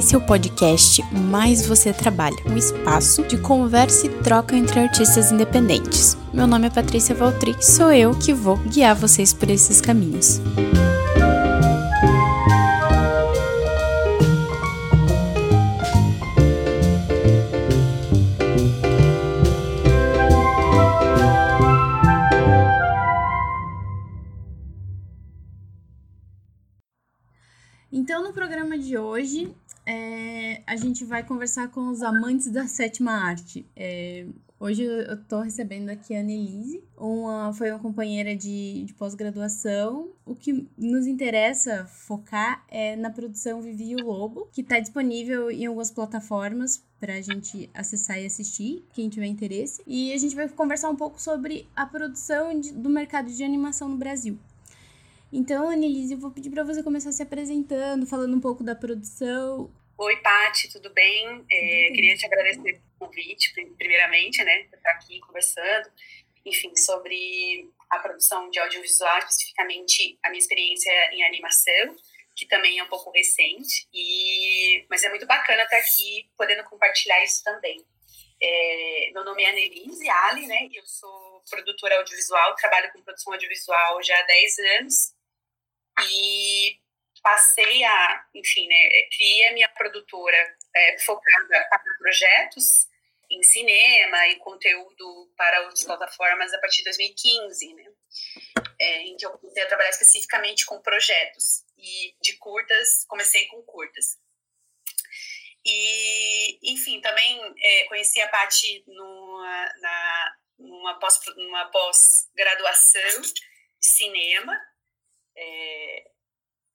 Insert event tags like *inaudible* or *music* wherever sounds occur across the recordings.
Esse é o podcast Mais Você Trabalha, um espaço de conversa e troca entre artistas independentes. Meu nome é Patrícia Valtri, sou eu que vou guiar vocês por esses caminhos. Então, no programa de hoje, a gente vai conversar com os amantes da sétima arte. É, hoje eu estou recebendo aqui a Annelise, uma, foi uma companheira de, de pós-graduação. O que nos interessa focar é na produção Vivi o Lobo, que está disponível em algumas plataformas para a gente acessar e assistir, quem tiver interesse. E a gente vai conversar um pouco sobre a produção de, do mercado de animação no Brasil. Então, Annelise, eu vou pedir para você começar se apresentando, falando um pouco da produção. Oi, Pati, tudo bem? É, queria te agradecer pelo convite, primeiramente, né, por estar aqui conversando, enfim, sobre a produção de audiovisual, especificamente a minha experiência em animação, que também é um pouco recente, e mas é muito bacana estar aqui podendo compartilhar isso também. É, meu nome é Annelise Ali, né, e eu sou produtora audiovisual, trabalho com produção audiovisual já há 10 anos, e passei a, enfim, né, criei a minha produtora é, focada para projetos em cinema e conteúdo para outras plataformas a partir de 2015, né, é, em que eu comecei a trabalhar especificamente com projetos e de curtas, comecei com curtas. E, enfim, também é, conheci a Paty numa, numa pós-graduação pós de cinema, é,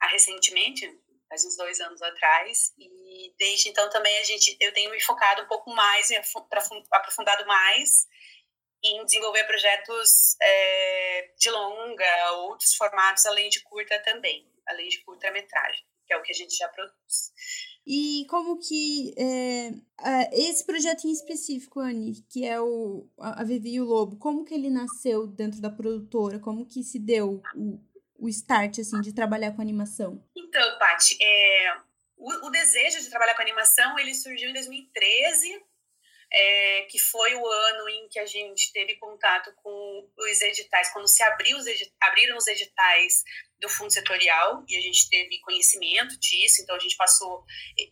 recentemente, faz uns dois anos atrás, e desde então também a gente, eu tenho me focado um pouco mais, aprofundado mais em desenvolver projetos é, de longa, outros formatos além de curta também, além de curta-metragem, que é o que a gente já produz. E como que é, esse projeto em específico, Anne, que é o a Vivi e o Lobo, como que ele nasceu dentro da produtora? Como que se deu o, o start, assim, de trabalhar com animação? Então, Paty, é, o, o, desejo de trabalhar com animação, ele surgiu em 2013, é, que foi o ano em que a gente teve contato com os editais, quando se abriu os edit, abriram os editais do fundo setorial, e a gente teve conhecimento disso, então a gente passou,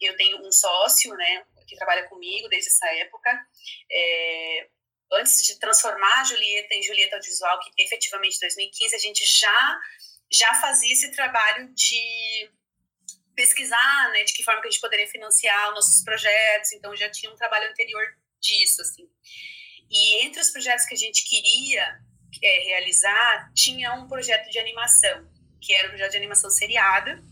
eu tenho um sócio, né, que trabalha comigo desde essa época, é, antes de transformar a Julieta em Julieta Audiovisual, que efetivamente em 2015 a gente já já fazia esse trabalho de pesquisar, né, de que forma que a gente poderia financiar os nossos projetos, então já tinha um trabalho anterior disso, assim. E entre os projetos que a gente queria é, realizar, tinha um projeto de animação, que era um projeto de animação seriada.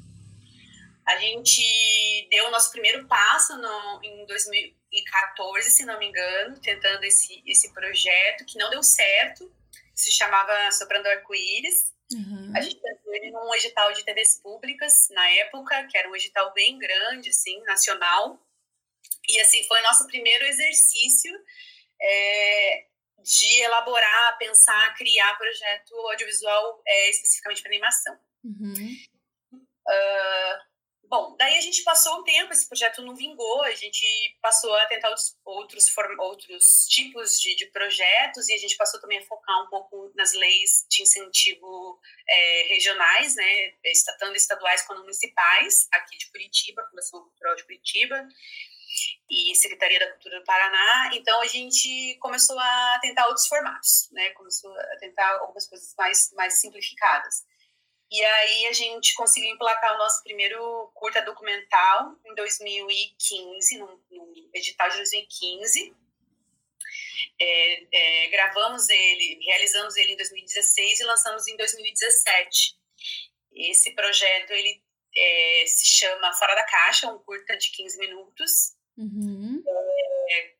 A gente deu o nosso primeiro passo no, em 2014, se não me engano, tentando esse, esse projeto, que não deu certo, se chamava Soprando Arco-Íris. Uhum. A gente tentou ele num edital de TVs públicas, na época, que era um edital bem grande, assim, nacional. E, assim, foi nosso primeiro exercício é, de elaborar, pensar, criar projeto audiovisual é, especificamente para animação. Uhum. Uh, Bom, daí a gente passou um tempo, esse projeto não vingou, a gente passou a tentar outros, outros, outros tipos de, de projetos e a gente passou também a focar um pouco nas leis de incentivo é, regionais, né, tanto estaduais quanto municipais, aqui de Curitiba, Fundação Cultural de Curitiba e Secretaria da Cultura do Paraná. Então a gente começou a tentar outros formatos, né? Começou a tentar algumas coisas mais mais simplificadas. E aí a gente conseguiu emplacar o nosso primeiro curta documental em 2015, no, no edital de 2015. É, é, gravamos ele, realizamos ele em 2016 e lançamos em 2017. Esse projeto ele é, se chama Fora da Caixa, um curta de 15 minutos. Uhum. É,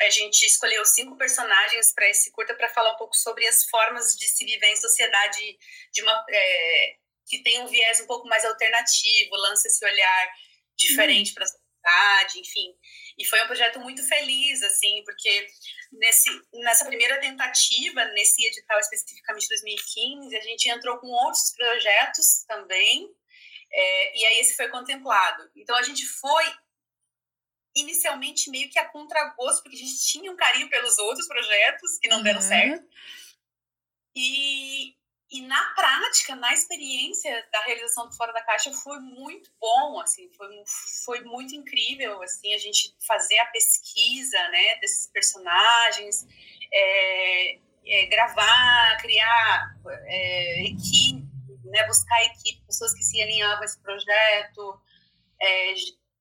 a, a gente escolheu cinco personagens para esse curta para falar um pouco sobre as formas de se viver em sociedade de uma é, que tem um viés um pouco mais alternativo, lança esse olhar diferente hum. para a sociedade, enfim. E foi um projeto muito feliz, assim, porque nesse, nessa primeira tentativa, nesse edital especificamente de 2015, a gente entrou com outros projetos também, É, e aí esse foi contemplado. Então a gente foi inicialmente meio que a contragosto, porque a gente tinha um carinho pelos outros projetos que não deram certo. E, e na prática, na experiência da realização do Fora da Caixa, foi muito bom, assim, foi, foi muito incrível, assim, a gente fazer a pesquisa, né, desses personagens, é, é, gravar, criar é, equipe, né, buscar equipe, pessoas que se alinhavam a esse projeto, é,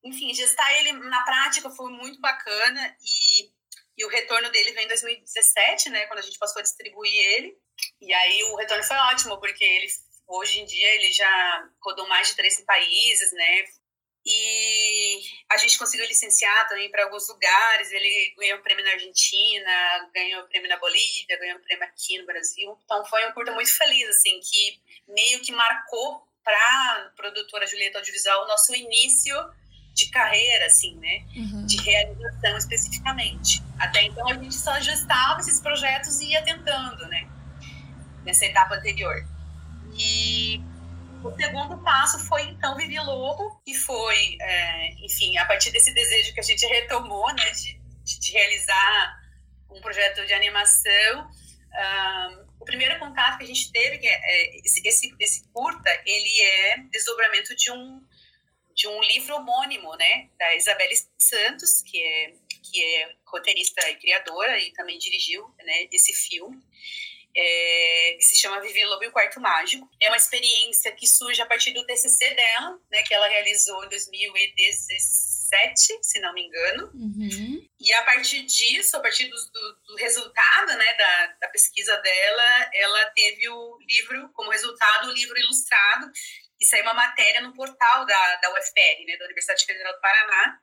enfim, gestar ele na prática foi muito bacana e, e o retorno dele veio em 2017, né, quando a gente passou a distribuir ele. E aí o retorno foi ótimo, porque ele hoje em dia ele já rodou mais de 13 países, né? E a gente conseguiu licenciar também para alguns lugares. Ele ganhou prêmio na Argentina, ganhou prêmio na Bolívia, ganhou prêmio aqui no Brasil. Então foi um curta muito feliz, assim, que meio que marcou para a produtora Julieta Audiovisual o nosso início de carreira, assim, né? Uhum. De realização especificamente. Até então a gente só ajustava esses projetos e ia tentando, né? Nessa etapa anterior. E o segundo passo foi então Vivi Lobo, que foi, é, enfim, a partir desse desejo que a gente retomou, né, de, de, de realizar um projeto de animação. Um, o primeiro contato que a gente teve, que é, é, esse, esse, esse curta, ele é desdobramento de um de um livro homônimo, né, da Isabelle Santos, que é que é roteirista e criadora e também dirigiu, né, esse filme. É, que se chama Vivi Lobo e o Quarto Mágico. É uma experiência que surge a partir do TCC dela, né, que ela realizou em 2017, se não me engano. Uhum. E a partir disso, a partir do, do, do resultado né, da, da, pesquisa dela, ela teve o livro, como resultado, o livro ilustrado, e saiu uma matéria no portal da, da UFPR, né, da Universidade Federal do Paraná,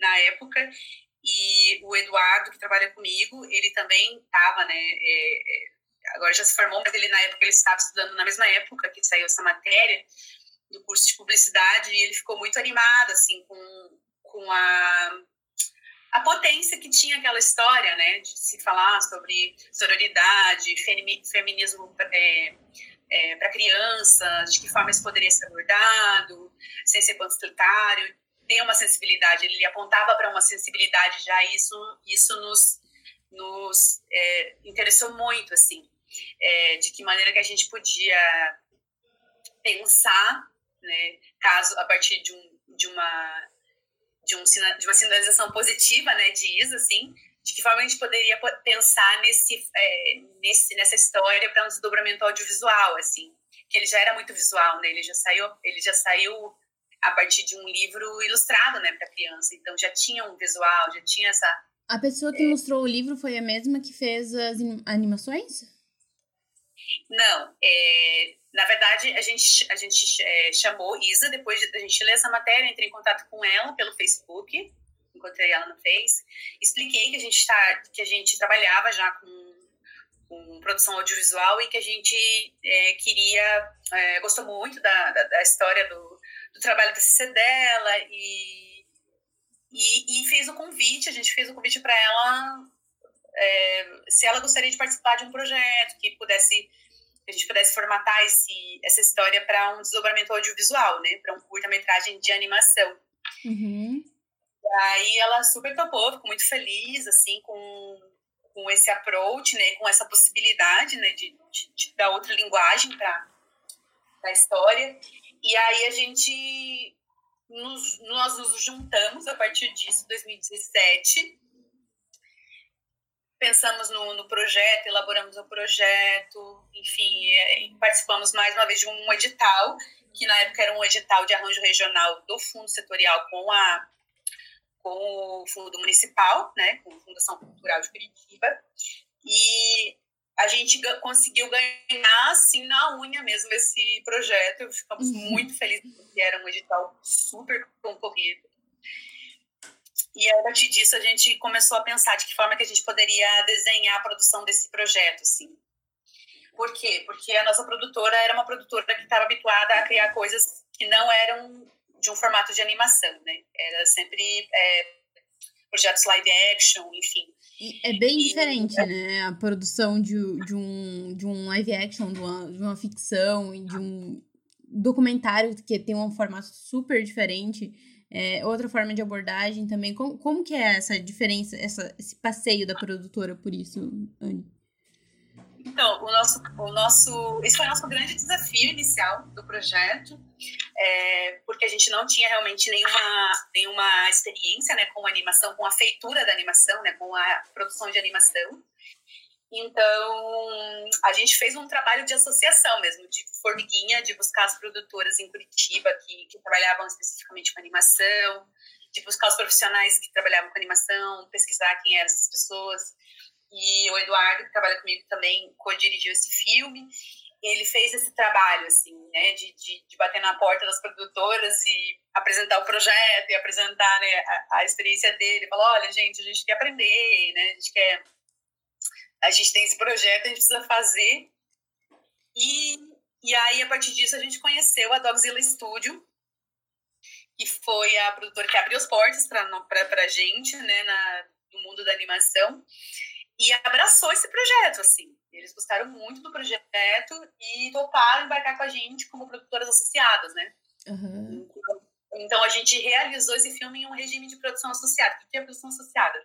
na época, e o Eduardo, que trabalha comigo, ele também estava, né, é, é, agora já se formou, mas ele na época ele estava estudando na mesma época que saiu essa matéria, do curso de publicidade, e ele ficou muito animado, assim, com, com a, a potência que tinha aquela história, né, de se falar sobre sororidade, feminismo é, é, para crianças, de que forma isso poderia ser abordado, sem ser panfletário, tem uma sensibilidade, ele apontava para uma sensibilidade já, isso, isso nos, nos é, interessou muito, assim, é, de que maneira que a gente podia pensar, né, caso, a partir de, um, de uma de, um, de uma sinalização positiva, né, de Isa, assim, de que forma a gente poderia pensar nesse, é, nesse nessa história para um desdobramento audiovisual, assim, que ele já era muito visual, né? Ele já saiu, ele já saiu a partir de um livro ilustrado, né, para criança. Então já tinha um visual, já tinha essa. A pessoa que é... ilustrou o livro foi a mesma que fez as animações? Não, é, na verdade a gente a gente é, chamou Isa depois de a gente ler essa matéria, entrei em contato com ela pelo Facebook encontrei ela no Face, expliquei que a gente tá, que a gente trabalhava já com, com produção audiovisual e que a gente é, queria, é, gostou muito da, da, da história do, do, trabalho da CC dela e, e, e, fez o convite, a gente fez o convite para ela é, se ela gostaria de participar de um projeto que pudesse que a gente pudesse formatar esse, essa história para um desdobramento audiovisual, né, para um curta-metragem de animação. Uhum. Aí ela super topou, ficou muito feliz, assim, com, com esse approach, né, com essa possibilidade, né, de, de, de dar outra linguagem para a história. E aí a gente, nos, nós nos juntamos a partir disso, 2017, pensamos no, no projeto, elaboramos o projeto, enfim, participamos mais uma vez de um edital, que na época era um edital de arranjo regional do Fundo Setorial com a com o Fundo Municipal, né, com a Fundação Cultural de Curitiba, e a gente conseguiu ganhar, assim, na unha mesmo esse projeto. Ficamos uhum. muito felizes, porque era um edital super concorrido. E a partir disso a gente começou a pensar de que forma que a gente poderia desenhar a produção desse projeto, assim. Por quê? Porque a nossa produtora era uma produtora que estava habituada a criar coisas que não eram de um formato de animação, né? Era sempre é, projetos live action, enfim. É bem e, diferente, é... né? A produção de, de, um, de um live action, de uma, de uma ficção e de um documentário que tem um formato super diferente, é, outra forma de abordagem também. Como, como que é essa diferença, essa, esse passeio da produtora por isso, Anne? Então, o nosso, o nosso, esse foi o nosso grande desafio inicial do projeto, é, porque a gente não tinha realmente nenhuma, nenhuma experiência né, com animação, com a feitura da animação, né, com a produção de animação. Então, a gente fez um trabalho de associação mesmo, de formiguinha, de buscar as produtoras em Curitiba que, que trabalhavam especificamente com animação, de buscar os profissionais que trabalhavam com animação, pesquisar quem eram essas pessoas. E o Eduardo, que trabalha comigo também, co-dirigiu esse filme. Ele fez esse trabalho, assim, né, de, de, de, bater na porta das produtoras e apresentar o projeto e apresentar né, a, a experiência dele. Falou: olha, gente, a gente quer aprender, né, a gente quer a gente tem esse projeto, a gente precisa fazer. E, e aí, a partir disso, a gente conheceu a Dogzilla Studio, que foi a produtora que abriu as portas para a gente, né, na, no mundo da animação, e abraçou esse projeto, assim. Eles gostaram muito do projeto e toparam embarcar com a gente como produtoras associadas, né? Uhum. Então, então, a gente realizou esse filme em um regime de produção associada. O que é produção associada?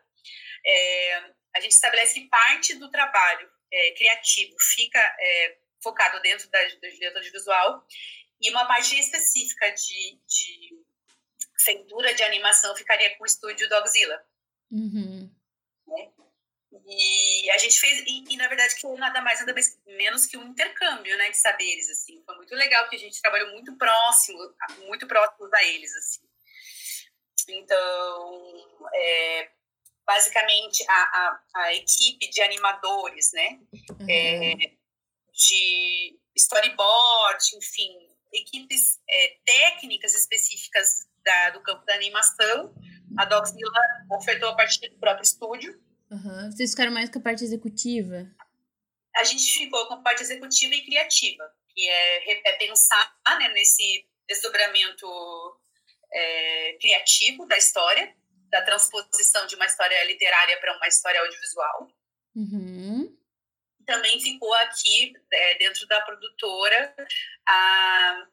É, a gente estabelece que parte do trabalho é, criativo fica é, focado dentro da, do direito audiovisual e uma parte específica de, de feitura de animação ficaria com o estúdio Dogzilla. Uhum. Né? E a gente fez, e, e, na verdade que nada mais nada menos que um intercâmbio, né, de saberes, assim. Foi muito legal que a gente trabalhou muito próximo, muito próximo a eles, assim. Então, é, basicamente a, a, a equipe de animadores, né? Uhum. É, de storyboard, enfim, equipes é, técnicas específicas da, do campo da animação. A Doxila ofertou a partir do próprio estúdio. Uhum. Vocês ficaram mais com a parte executiva? A gente ficou com a parte executiva e criativa, que é, é pensar né, nesse desdobramento é, criativo da história, da transposição de uma história literária para uma história audiovisual. Uhum. Também ficou aqui, é, dentro da produtora, a,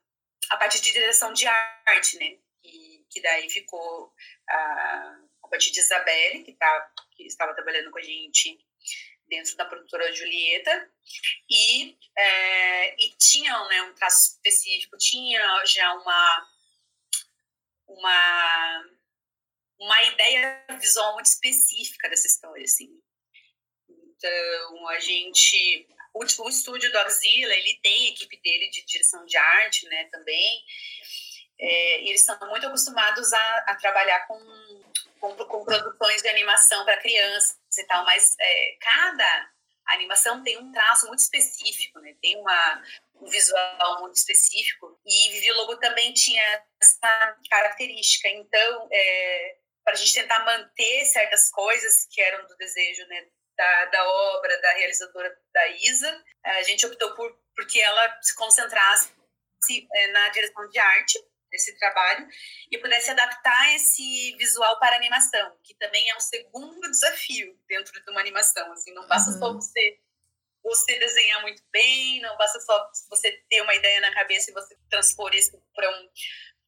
a parte de direção de arte, né? Que, que daí ficou a, a de Isabelle, que, tá, que estava trabalhando com a gente dentro da produtora Julieta e, é, e tinham né, um traço específico, tinha já uma uma uma ideia visual muito específica dessa história, assim. Então, a gente... O, o estúdio do Auxila, ele tem a equipe dele de direção de arte, né, também. É, eles estão muito acostumados a, a trabalhar com, com, com, produções de animação para crianças e tal, mas é, cada animação tem um traço muito específico, né? Tem uma, um visual muito específico. E Vivi Lobo também tinha essa característica. Então, é, para a gente tentar manter certas coisas que eram do desejo né, da, da obra da realizadora da Isa. A gente optou por porque ela se concentrasse é, na direção de arte desse trabalho e pudesse adaptar esse visual para animação, que também é um segundo desafio dentro de uma animação. Assim, não basta uhum. só você você desenhar muito bem, não basta só você ter uma ideia na cabeça e você transpor isso para um,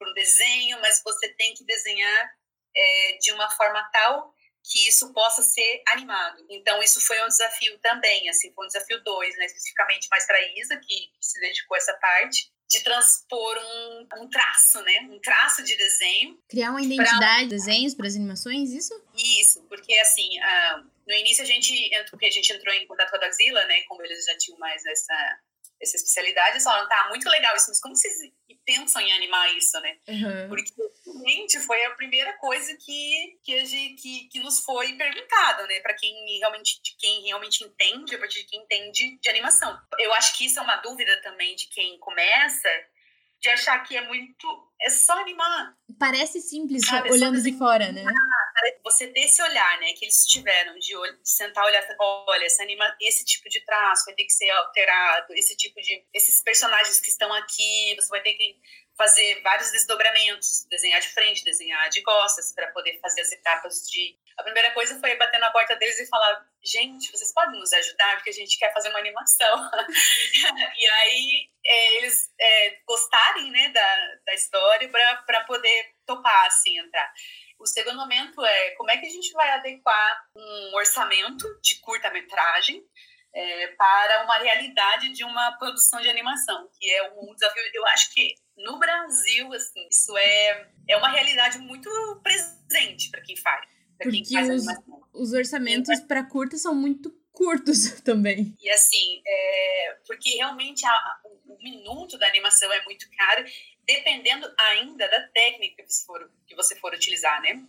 um desenho, mas você tem que desenhar é, de uma forma tal que isso possa ser animado. Então, isso foi um desafio também, assim, foi um desafio dois, né, especificamente mais para a Isa, que, que, se dedicou a essa parte, de transpor um, um, traço, né, um traço de desenho. Criar uma identidade pra... de desenhos para as animações, isso? Isso, porque, assim, uh, no início a gente, porque a gente entrou em contato com a Daxila, né, como eles já tinham mais essa essa especialidade, eles falaram, tá, muito legal isso, mas como vocês pensam em animar isso, né? Uhum. Porque realmente foi a primeira coisa que, que, gente, que, que nos foi perguntado, né? Para quem realmente, quem realmente entende, a partir de quem entende de animação. Eu acho que isso é uma dúvida também de quem começa, de achar que é muito. É só animar. Parece simples, sabe? olhando de fora, né? Você ter esse olhar, né, que eles tiveram, de, de sentar e olhar, olha, esse, anima, esse tipo de traço vai ter que ser alterado, esse tipo de. Esses personagens que estão aqui, você vai ter que fazer vários desdobramentos, desenhar de frente, desenhar de costas, para poder fazer as etapas de a primeira coisa foi bater na porta deles e falar: gente, vocês podem nos ajudar? Porque a gente quer fazer uma animação. *laughs* e aí é, eles é, gostarem né, da, da história para poder topar, assim, entrar. O segundo momento é como é que a gente vai adequar um orçamento de curta-metragem é, para uma realidade de uma produção de animação, que é um desafio. Eu acho que no Brasil, assim, isso é, é uma realidade muito presente para quem faz. Porque os, os orçamentos para curta são muito curtos *laughs* também. E assim, é, porque realmente a, o minuto da animação é muito caro dependendo ainda da técnica que você for, que você for utilizar, né?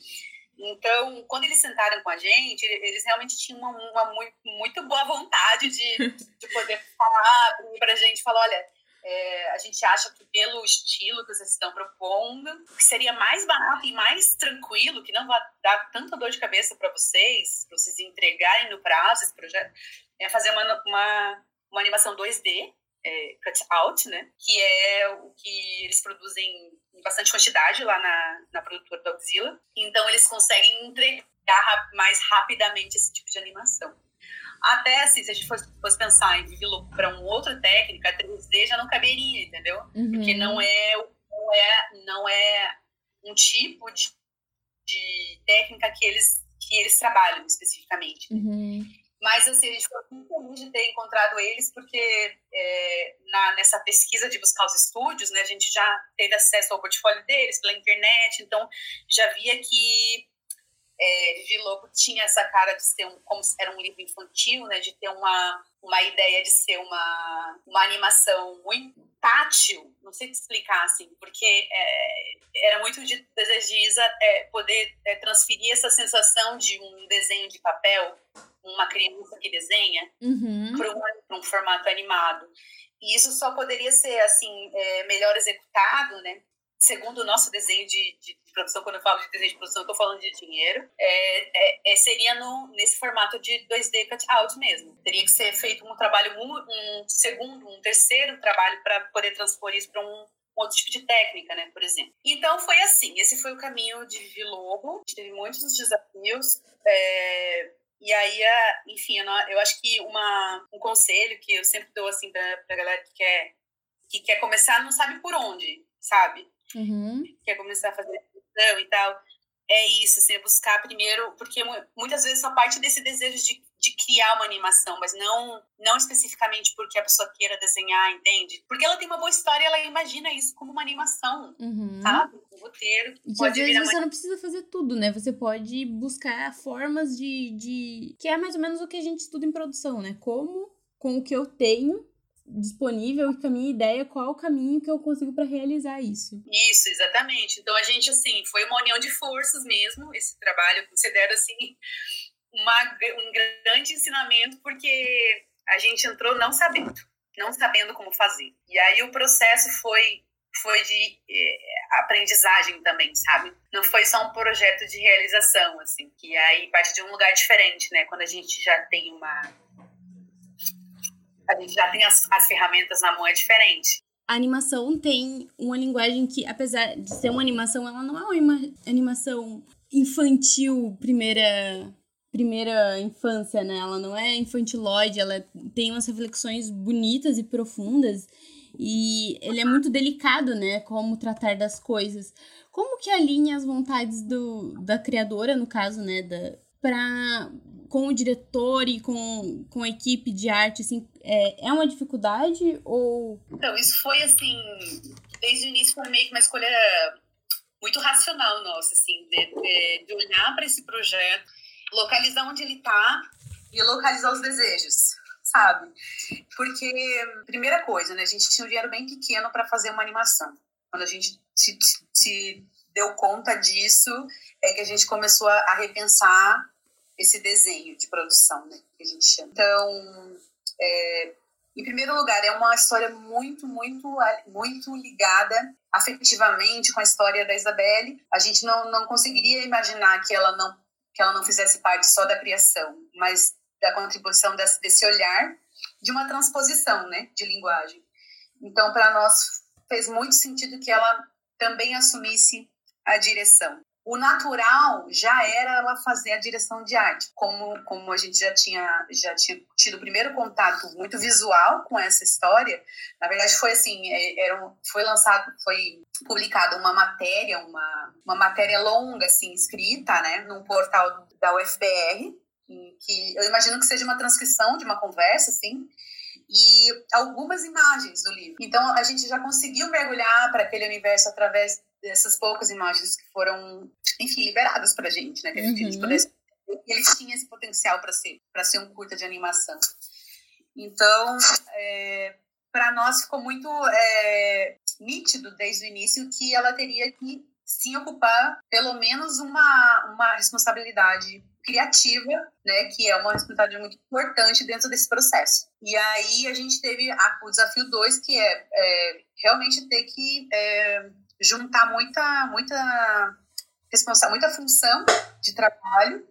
Então, quando eles sentaram com a gente, eles realmente tinham uma, uma muito, muito, boa vontade de, de poder falar para a gente, falar, olha, é, a gente acha que pelo estilo que vocês estão propondo, que seria mais barato e mais tranquilo, que não vai dar tanta dor de cabeça para vocês, para vocês entregarem no prazo esse projeto, é fazer uma, uma, uma animação 2D, é, cut out, né? Que é o que eles produzem em bastante quantidade lá na, na produtora da Godzilla. Então eles conseguem entregar mais rapidamente esse tipo de animação. Até assim, se a gente fosse, fosse pensar em para uma outra técnica, 3D já não caberia, entendeu? Uhum. Porque não é, não é, não é um tipo de, de técnica que eles, que eles trabalham especificamente. Uhum. Mas, assim, a gente ficou muito feliz de ter encontrado eles, porque é, na, nessa pesquisa de buscar os estúdios, né, a gente já teve acesso ao portfólio deles pela internet, então já via que é, Vivi Lobo tinha essa cara de ser um, como era um livro infantil, né, de ter uma, uma ideia de ser uma, uma animação muito tátil, não sei te explicar, assim, porque é, era muito de desejo de Isa é, poder é, transferir essa sensação de um desenho de papel uma criança que desenha uhum. para um, um, formato animado. E isso só poderia ser assim é, melhor executado, né? Segundo o nosso desenho de, de, de, produção, quando eu falo de desenho de produção, eu estou falando de dinheiro, é, é, é, seria no, nesse formato de 2D cut-out mesmo. Teria que ser feito um trabalho, um, um segundo, um terceiro trabalho para poder transpor isso para um, outro tipo de técnica, né, por exemplo. Então foi assim, esse foi o caminho de gente teve muitos desafios, é, e aí, enfim, eu acho que uma, um conselho que eu sempre dou assim pra, pra galera que quer, que quer começar, não sabe por onde, sabe? Uhum. Quer começar a fazer e tal. É isso, assim, é buscar primeiro, porque muitas vezes só parte desse desejo de de criar uma animação, mas não não especificamente porque a pessoa queira desenhar, entende? Porque ela tem uma boa história, ela imagina isso como uma animação, uhum. sabe? Um roteiro. E que às vezes você não precisa fazer tudo, né? Você pode buscar formas de, de. que é mais ou menos o que a gente estuda em produção, né? Como, com o que eu tenho, disponível e com a minha ideia qual o caminho que eu consigo para realizar isso. Isso, exatamente. Então a gente assim, foi uma união de forças mesmo, esse trabalho, eu considero assim, uma, um grande ensinamento, porque a gente entrou não sabendo, não sabendo como fazer. E aí o processo foi foi de eh, aprendizagem também, sabe? Não foi só um projeto de realização, assim, que aí parte de um lugar diferente, né? Quando a gente já tem uma. A gente já tem as, as ferramentas na mão, é diferente. A animação tem uma linguagem que, apesar de ser uma animação, ela não é uma animação infantil, primeira primeira infância, né? Ela não é infantilóide, ela tem umas reflexões bonitas e profundas e ele é muito delicado, né? Como tratar das coisas. Como que alinha as vontades do, da criadora, no caso, né? Da, pra, com o diretor e com, com a equipe de arte, assim, é, é uma dificuldade ou... Então, isso foi, assim, desde o início foi meio que uma escolha muito racional nossa, assim, de, de, de olhar para esse projeto localizar onde ele está e localizar os desejos, sabe? Porque, primeira coisa, né, a gente tinha um dinheiro bem pequeno para fazer uma animação. Quando a gente se, se, deu conta disso, é que a gente começou a, a repensar esse desenho de produção, né, que a gente chama. Então, é, em primeiro lugar, é uma história muito, muito, muito ligada afetivamente com a história da Isabelle. A gente não, não conseguiria imaginar que ela não que ela não fizesse parte só da criação, mas da contribuição desse, desse olhar de uma transposição, né, de linguagem. Então, para nós fez muito sentido que ela também assumisse a direção. O natural já era ela fazer a direção de arte. Como, como a gente já tinha, já tinha tido o primeiro contato muito visual com essa história, na verdade foi assim, é, era, foi lançado, foi publicada uma matéria, uma, uma matéria longa, assim, escrita, né, num portal da UFPR, que eu imagino que seja uma transcrição de uma conversa, assim, e algumas imagens do livro. Então a gente já conseguiu mergulhar para aquele universo através dessas poucas imagens que foram, enfim, liberadas para a gente, né? Que a gente, uhum. pudesse, eles tinham esse potencial para ser, para ser um curta de animação. Então, é, para nós ficou muito é, nítido desde o início que ela teria que se ocupar pelo menos uma, uma responsabilidade criativa, né, que é uma responsabilidade muito importante dentro desse processo. E aí a gente teve a, o desafio 2, que é, é, realmente ter que é, juntar muita, muita responsa muita função de trabalho,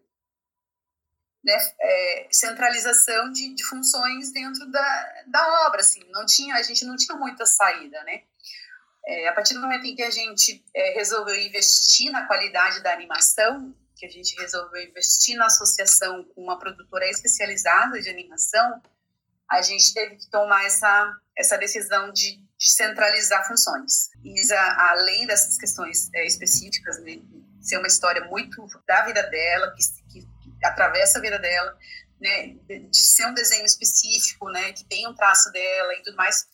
né, é, centralização de, de, funções dentro da, da obra, assim, não tinha, a gente não tinha muita saída, né, é, a partir do momento em que a gente é, resolveu investir na qualidade da animação, que a gente resolveu investir na associação com uma produtora especializada de animação, a gente teve que tomar essa, essa decisão de, de centralizar funções. E a, além dessas questões é, específicas, né, ser uma história muito da vida dela, que, que, que atravessa a vida dela, né, de, de, ser um desenho específico, né, que tem um traço dela e tudo mais,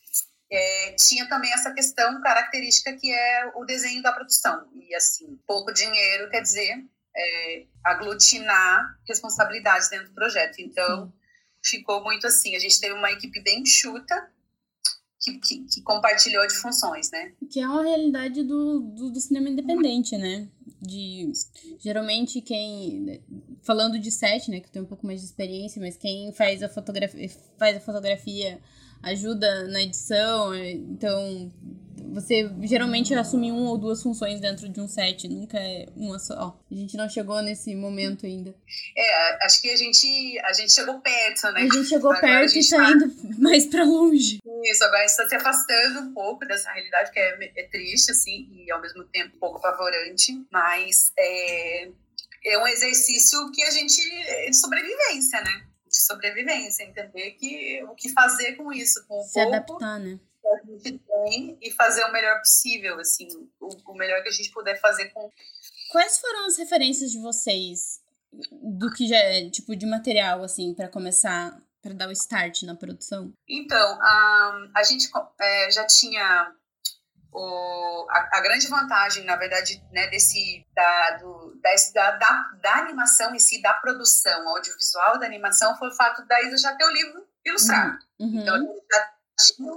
é, tinha também essa questão característica que é o desenho da produção. E assim, pouco dinheiro quer dizer é, aglutinar responsabilidades dentro do projeto. Então, ficou muito assim. A gente teve uma equipe bem enxuta que, que, que, compartilhou de funções, né? Que é uma realidade do, do, do, cinema independente, né? De geralmente quem falando de set, né, que tem um pouco mais de experiência, mas quem faz a fotografia faz a fotografia ajuda na edição, então você geralmente assume uma ou duas funções dentro de um set, nunca é uma só. A gente não chegou nesse momento ainda. É, acho que a gente, a gente chegou perto, né? A gente chegou agora perto e tá, tá indo *laughs* mais para longe. Isso, agora a gente tá se afastando um pouco dessa realidade que é, é triste, assim, e ao mesmo tempo um pouco apavorante, mas é, é um exercício que a gente, é de sobrevivência, né? De sobrevivência, entender que o que fazer com isso, com o Se pouco, adaptar, né? Que a gente tem e fazer o melhor possível, assim, o, o melhor que a gente puder fazer com. Quais foram as referências de vocês do que já é, tipo, de material, assim, para começar, para dar o start na produção? Então, a, a gente é, já tinha o, a, a, grande vantagem, na verdade, né, desse, da, do, da, da, da, animação em si, da produção audiovisual da animação, foi o fato da Isa já ter o livro ilustrado. Uhum. Então, já tinha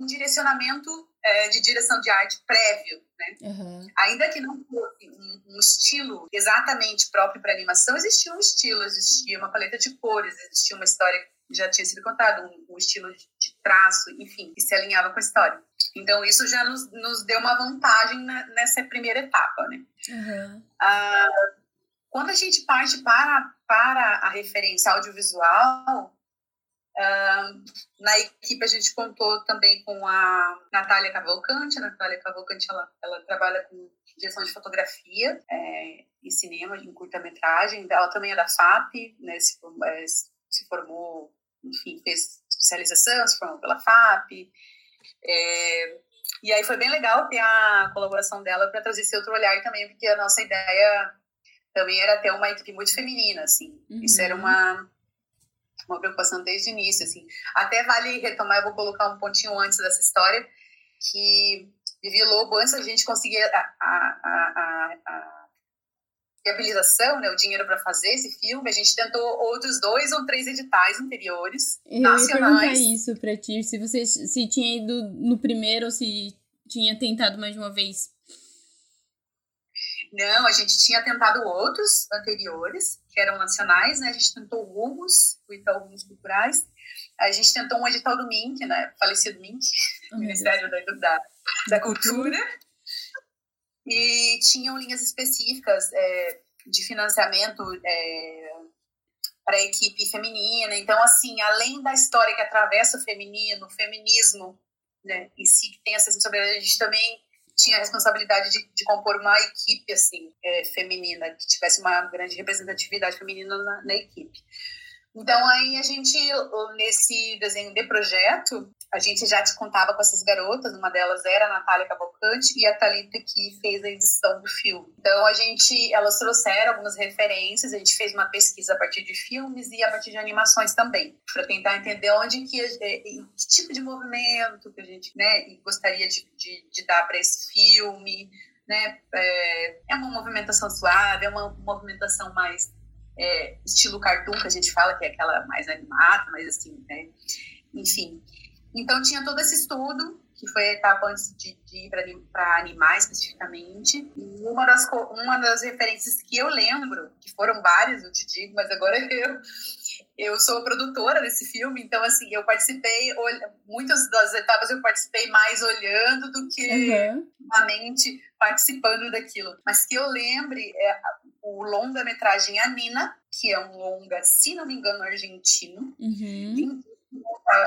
um direcionamento é, de direção de arte prévio, né? Uhum. Ainda que não fosse um, um estilo exatamente próprio para animação, existia um estilo, existia uma paleta de cores, existia uma história que já tinha sido contada, um, um estilo de, de, traço, enfim, que se alinhava com a história. Então, isso já nos, nos deu uma vantagem na, nessa primeira etapa, né? Uhum. Ah, quando a gente parte para, para a referência audiovisual, Uh, na equipe a gente contou também com a Natália Cavalcante. A Natália Cavalcante ela, ela trabalha com direção de fotografia é, e cinema em curta-metragem. Ela também é da FAP, né, se, é, se, formou, enfim, fez especialização, se formou pela FAP. É, e aí foi bem legal ter a colaboração dela para trazer esse outro olhar também, porque a nossa ideia também era ter uma equipe muito feminina, assim. Uhum. Isso era uma uma preocupação desde o início, assim. Até vale retomar, eu vou colocar um pontinho antes dessa história, que Vivi Lobo, antes a gente conseguir a, a, a, a viabilização, né, o dinheiro para fazer esse filme, a gente tentou outros dois ou três editais anteriores, eu nacionais. Eu ia perguntar isso para ti, se você se tinha ido no primeiro ou se tinha tentado mais de uma vez. Não, a gente tinha tentado outros anteriores, que eram nacionais, né? A gente tentou o Rumos, o Itaú Culturais. A gente tentou um edital do MINC, né? Falecido MINC, oh, Ministério da, da, da, Cultura. E tinham linhas específicas é, de financiamento é, para a equipe feminina. Então, assim, além da história que atravessa o feminino, o feminismo, né, em si, que tem essa responsabilidade, a gente também tinha a responsabilidade de, de compor uma equipe assim é, feminina que tivesse uma grande representatividade feminina na, na equipe. Então aí a gente nesse desenho de projeto a gente já te contava com essas garotas, uma delas era a Natália Cavalcante e a Thalita que fez a edição do filme. Então a gente, elas trouxeram algumas referências, a gente fez uma pesquisa a partir de filmes e a partir de animações também, para tentar entender onde que, é, que tipo de movimento que a gente né, gostaria de, de, de dar para esse filme, né? É, é, uma movimentação suave, é uma movimentação mais é, estilo cartoon que a gente fala, que é aquela mais animada, mais assim, né? Enfim. Então, tinha todo esse estudo, que foi a etapa antes de, de ir para animais especificamente. E uma das, uma das referências que eu lembro, que foram várias, eu te digo, mas agora *laughs* eu, eu sou produtora desse filme, então, assim, eu participei, muitas das etapas eu participei mais olhando do que uhum. realmente participando daquilo. Mas que eu lembre, é, o longa-metragem A Nina, que é um longa, se não me engano, argentino, uhum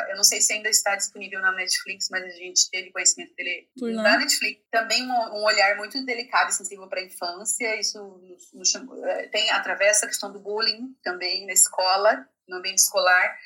eu não sei se ainda está disponível na Netflix, mas a gente teve conhecimento dele Por na Netflix. Também um, um, olhar muito delicado e sensível para a infância. Isso nos, nos, é, tem atravessa a questão do bullying também na escola, no ambiente escolar.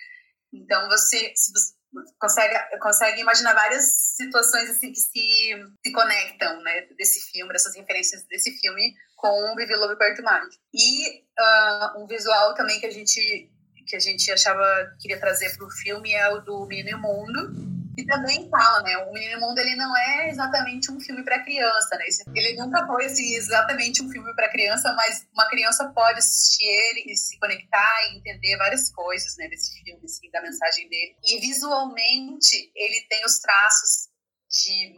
Então você, você consegue consegue imaginar várias situações assim que se, se conectam, né, desse filme, dessas referências desse filme com o Vivi Perto Mágico. E uh, um visual também que a gente que a gente achava queria trazer para o filme é o do Menino Mundo. E também fala, né? O Menino Mundo ele não é exatamente um filme para criança, né? Ele nunca foi assim, exatamente um filme para criança, mas uma criança pode assistir ele e se conectar e entender várias coisas, né? Desse filme, assim, da mensagem dele. E visualmente ele tem os traços de,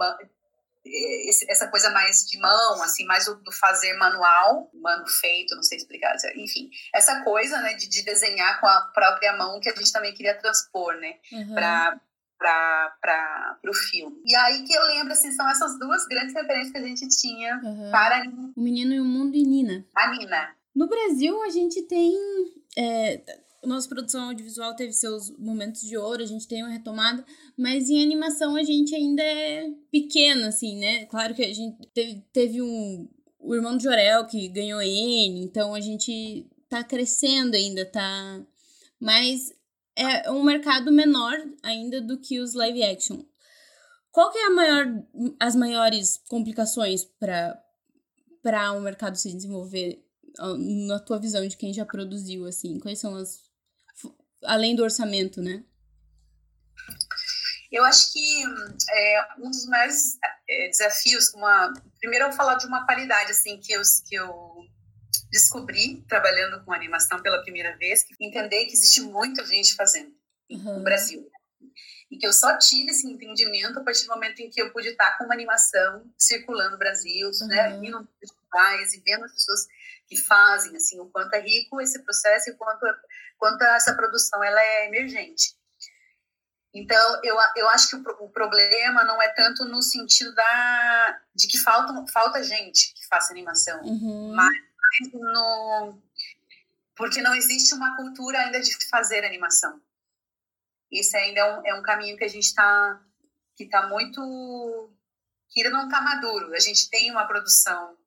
essa coisa mais de mão, assim, mais do, do, fazer manual, mano feito, não sei explicar, enfim, essa coisa, né, de, de, desenhar com a própria mão que a gente também queria transpor, né, uhum. para para o filme. E aí que eu lembro, assim, são essas duas grandes referências que a gente tinha uhum. para... O Menino e o Mundo e Nina. A Nina. No Brasil, a gente tem... É, nossa produção audiovisual teve seus momentos de ouro, a gente tem uma retomada, mas em animação a gente ainda é pequeno, assim, né? Claro que a gente teve, teve um. O irmão de Jorel que ganhou N, então a gente tá crescendo ainda, tá. Mas é um mercado menor ainda do que os live action. Qual que é maior, as maiores complicações para para o um mercado se desenvolver na tua visão de quem já produziu assim? Quais são as além do orçamento, né? Eu acho que é, um dos maiores é, desafios, uma, primeiro eu vou falar de uma qualidade assim que eu, que eu descobri trabalhando com animação pela primeira vez, que entender que existe muita gente fazendo uhum. no Brasil. E que eu só tive esse entendimento a partir do momento em que eu pude estar com uma animação circulando no Brasil, uhum. né, indo festivais e vendo as pessoas que fazem, assim, o quanto é rico esse processo e o quanto, quanto essa produção ela é emergente. Então, eu, eu acho que o, o problema não é tanto no sentido da, de que falta, falta gente que faça animação, uhum. mas no, porque não existe uma cultura ainda de fazer animação. Esse ainda é um, é um caminho que a gente está que tá muito que ainda não está maduro. A gente tem uma produção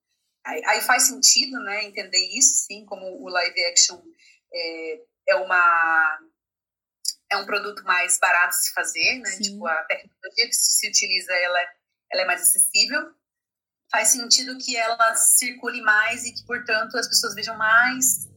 Aí, aí, faz sentido, né, entender isso, sim, como o live action é, é uma é um produto mais barato de se fazer, né? Sim. Tipo, a tecnologia que se utiliza, ela, ela é mais acessível. Faz sentido que ela circule mais e que, portanto, as pessoas vejam mais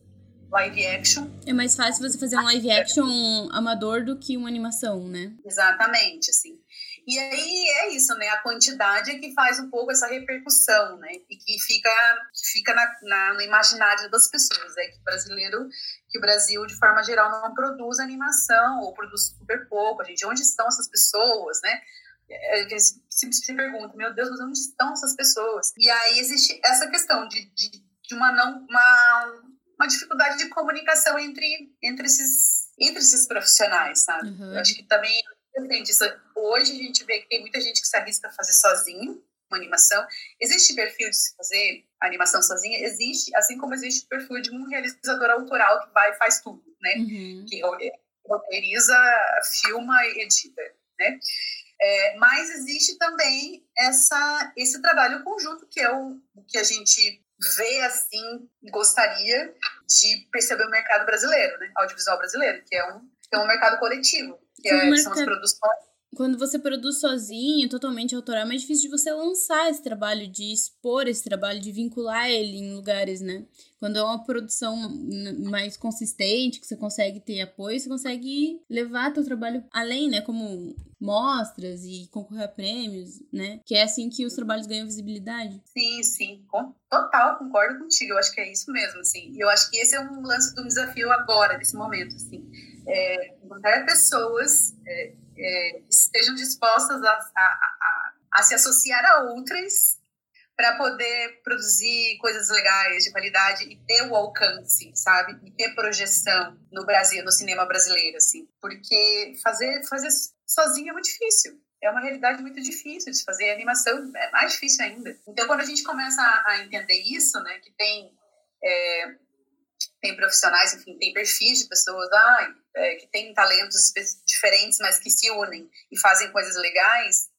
live action. É mais fácil você fazer um live action amador do que uma animação, né? Exatamente, assim. E aí é isso, né? A quantidade é que faz um pouco essa repercussão, né? E que fica, que fica na, na, no imaginário das pessoas, é que o brasileiro, que o Brasil, de forma geral, não produz animação ou produz super pouco. A gente, onde estão essas pessoas, né? É, é sempre se pergunta, meu Deus, mas onde estão essas pessoas? E aí existe essa questão de, de, de uma não uma, uma dificuldade de comunicação entre, entre, esses, entre esses profissionais, sabe? Uhum. Eu acho que também Hoje a gente vê que tem muita gente que se arrisca a fazer sozinho uma animação. Existe perfil de se fazer animação sozinha? Existe, assim como existe o perfil de um realizador autoral que vai e faz tudo, né? Uhum. Que roteiriza, filma e edita, né? É, mas existe também essa, esse trabalho conjunto, que é o, que a gente vê assim e gostaria de perceber o mercado brasileiro, né? audiovisual brasileiro, que é um, que é um mercado coletivo, que é, são as produções quando você produz sozinho, totalmente autoral, é mais difícil de você lançar esse trabalho, de expor esse trabalho, de vincular ele em lugares, né? Quando é uma produção mais consistente, que você consegue ter apoio, você consegue levar teu trabalho além, né? Como mostras e concorrer a prêmios, né? Que é assim que os trabalhos ganham visibilidade. Sim, sim. Total, concordo contigo. Eu acho que é isso mesmo, assim. E eu acho que esse é um lance do desafio agora, desse momento, assim. É, encontrar pessoas... É, é, estejam dispostas a, a, a, a se associar a outras para poder produzir coisas legais, de qualidade e ter o alcance, sabe? E ter projeção no Brasil, no cinema brasileiro, assim. Porque fazer, fazer sozinho é muito difícil. É uma realidade muito difícil de fazer. Animação é mais difícil ainda. Então, quando a gente começa a, a entender isso, né? Que tem... É, tem profissionais, enfim, tem perfis de pessoas ah, é, que têm talentos diferentes, mas que se unem e fazem coisas legais,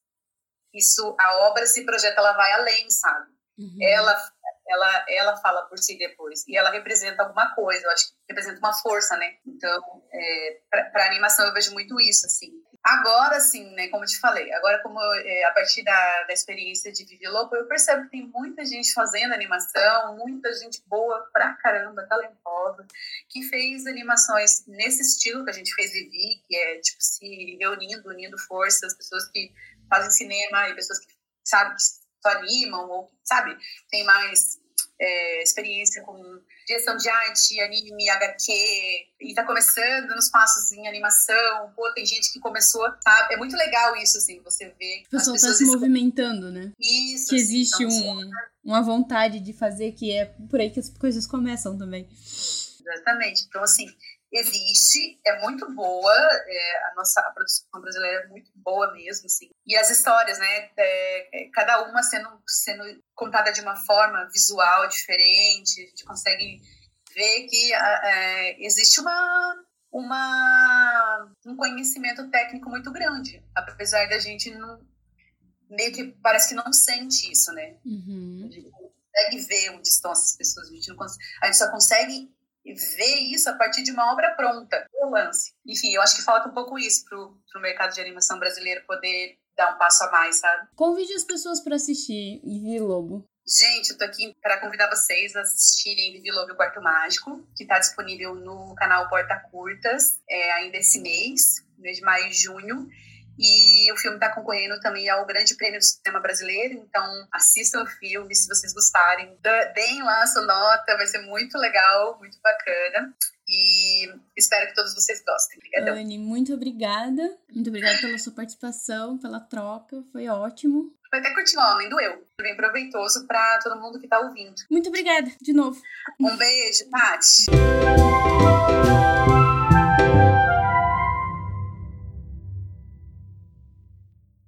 isso, a obra se projeta, ela vai além, sabe? Uhum. Ela, ela, ela fala por si depois e ela representa alguma coisa, eu acho que representa uma força, né? Então, é, para animação eu vejo muito isso, assim. Agora, sim, né, como eu te falei, agora como é, a partir da, da experiência de Vivi Lopo, eu percebo que tem muita gente fazendo animação, muita gente boa pra caramba, talentosa, que fez animações nesse estilo que a gente fez Vivi, que é, tipo, se reunindo, unindo forças, pessoas que fazem cinema e pessoas que, sabe, que só animam, ou, sabe, tem mais é, experiência com direção de arte, anime, HQ, e tá começando nos passos em animação. Pô, tem gente que começou, sabe? É muito legal isso, assim, você vê. O pessoal tá se movimentando, né? Isso. Que existe então, um, uma vontade de fazer, que é por aí que as coisas começam também. Exatamente. Então, assim, existe, é muito boa, é, a nossa a produção brasileira é muito boa mesmo, assim. E as histórias, né, é, é, cada uma sendo, sendo contada de uma forma visual diferente, a gente consegue ver que é, existe uma, uma, um conhecimento técnico muito grande, apesar da gente não, meio que parece que não sente isso, né? Uhum. A gente consegue ver onde estão essas pessoas, a gente, não a gente só consegue e ver isso a partir de uma obra pronta, o lance. Enfim, eu acho que falta um pouco isso pro, pro mercado de animação brasileiro poder dar um passo a mais, sabe? Convide as pessoas para assistir Vivi Lobo. Gente, eu tô aqui para convidar vocês a assistirem Vivi Lobo e o Quarto Mágico, que está disponível no canal Porta Curtas, é, ainda esse mês, mês de maio e junho. E o filme está concorrendo também ao Grande Prêmio do Cinema Brasileiro, então assistam o filme se vocês gostarem. Deem lá a sua nota, vai ser muito legal, muito bacana. E espero que todos vocês gostem. Obrigadão. Anne, muito obrigada. Muito obrigada pela sua participação, pela troca. Foi ótimo. Foi até curtir o homem, doeu. Foi bem proveitoso para todo mundo que está ouvindo. Muito obrigada, de novo. Um beijo, Paty.